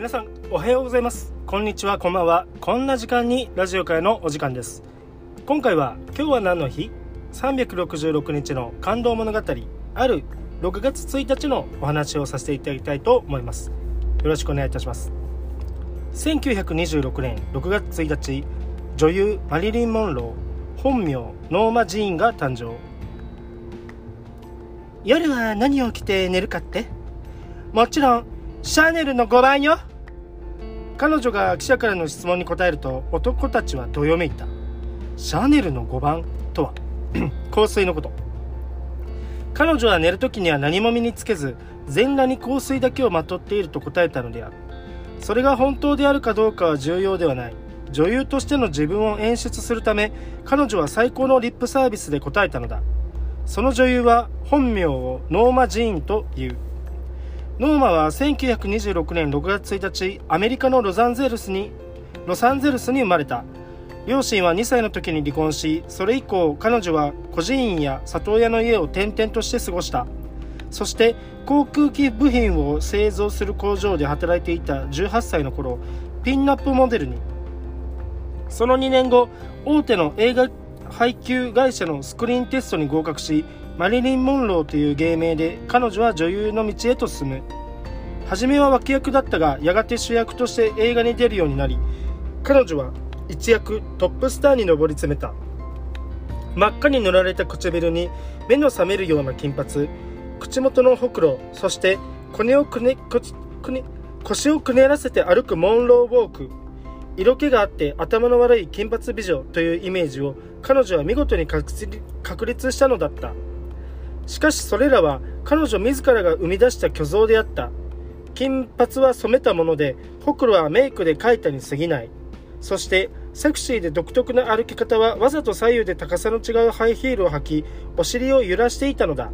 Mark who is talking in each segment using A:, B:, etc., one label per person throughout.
A: 皆さんおはようございます。こんにちはこんばんは。こんな時間にラジオ会のお時間です。今回は今日は何の日？366日の感動物語ある6月1日のお話をさせていただきたいと思います。よろしくお願いいたします。1926年6月1日女優マリリン・モンロー本名ノーマ・ジーンが誕生。夜は何を着て寝るかって？もちろんシャネルの5番よ。彼女が記者からの質問に答えると男たちはどよめいた。シャネルの5番とは 香水のこと。彼女は寝る時には何も身につけず全裸に香水だけをまとっていると答えたのである。それが本当であるかどうかは重要ではない。女優としての自分を演出するため彼女は最高のリップサービスで答えたのだ。その女優は本名をノーマ・ジーンという。ノーマは1926年6月1日アメリカのロサンゼルスにロサンゼルスに生まれた。両親は2歳の時に離婚しそれ以降彼女は孤児院や里親の家を転々として過ごした。そして航空機部品を製造する工場で働いていた18歳の頃ピンナップモデルに。その2年後大手の映画配給会社のスクリーンテストに合格しマリリン・モンローという芸名で彼女は女優の道へと進む。初めは脇役だったがやがて主役として映画に出るようになり彼女は一躍トップスターに上り詰めた。真っ赤に塗られた唇に目の覚めるような金髪。口元のほくろそして骨をくねくね腰をくねらせて歩くモンローウォーク。色気があって頭の悪い金髪美女というイメージを彼女は見事に確立したのだった。しかしそれらは彼女自らが生み出した虚像であった。金髪は染めたものでほくろはメイクで描いたに過ぎない。そしてセクシーで独特な歩き方はわざと左右で高さの違うハイヒールを履きお尻を揺らしていたのだ。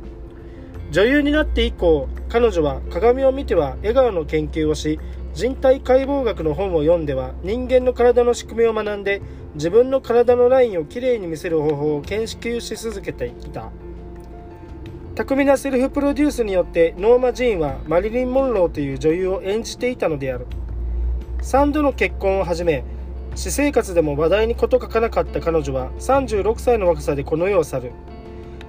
A: 女優になって以降彼女は鏡を見ては笑顔の研究をし人体解剖学の本を読んでは人間の体の仕組みを学んで自分の体のラインをきれいに見せる方法を研究し続けていた。巧みなセルフプロデュースによってノーマ・ジーンはマリリン・モンローという女優を演じていたのである。3度の結婚をはじめ私生活でも話題に事欠かなかった彼女は36歳の若さでこの世を去る。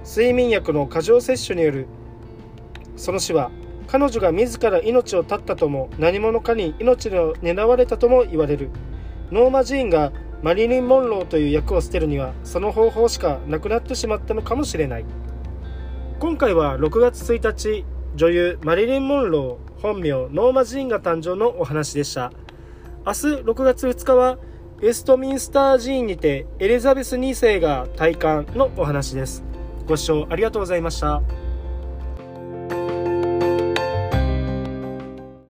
A: 睡眠薬の過剰摂取による。その死は彼女が自ら命を絶ったとも何者かに命を狙われたとも言われる。ノーマ・ジーンがマリリン・モンローという役を捨てるにはその方法しかなくなってしまったのかもしれない。今回は6月1日女優マリリン・モンロー本名ノーマ・ジーンが誕生のお話でした。明日6月2日はウェストミンスター寺院にてエリザベス2世が戴冠のお話です。ご視聴ありがとうございました。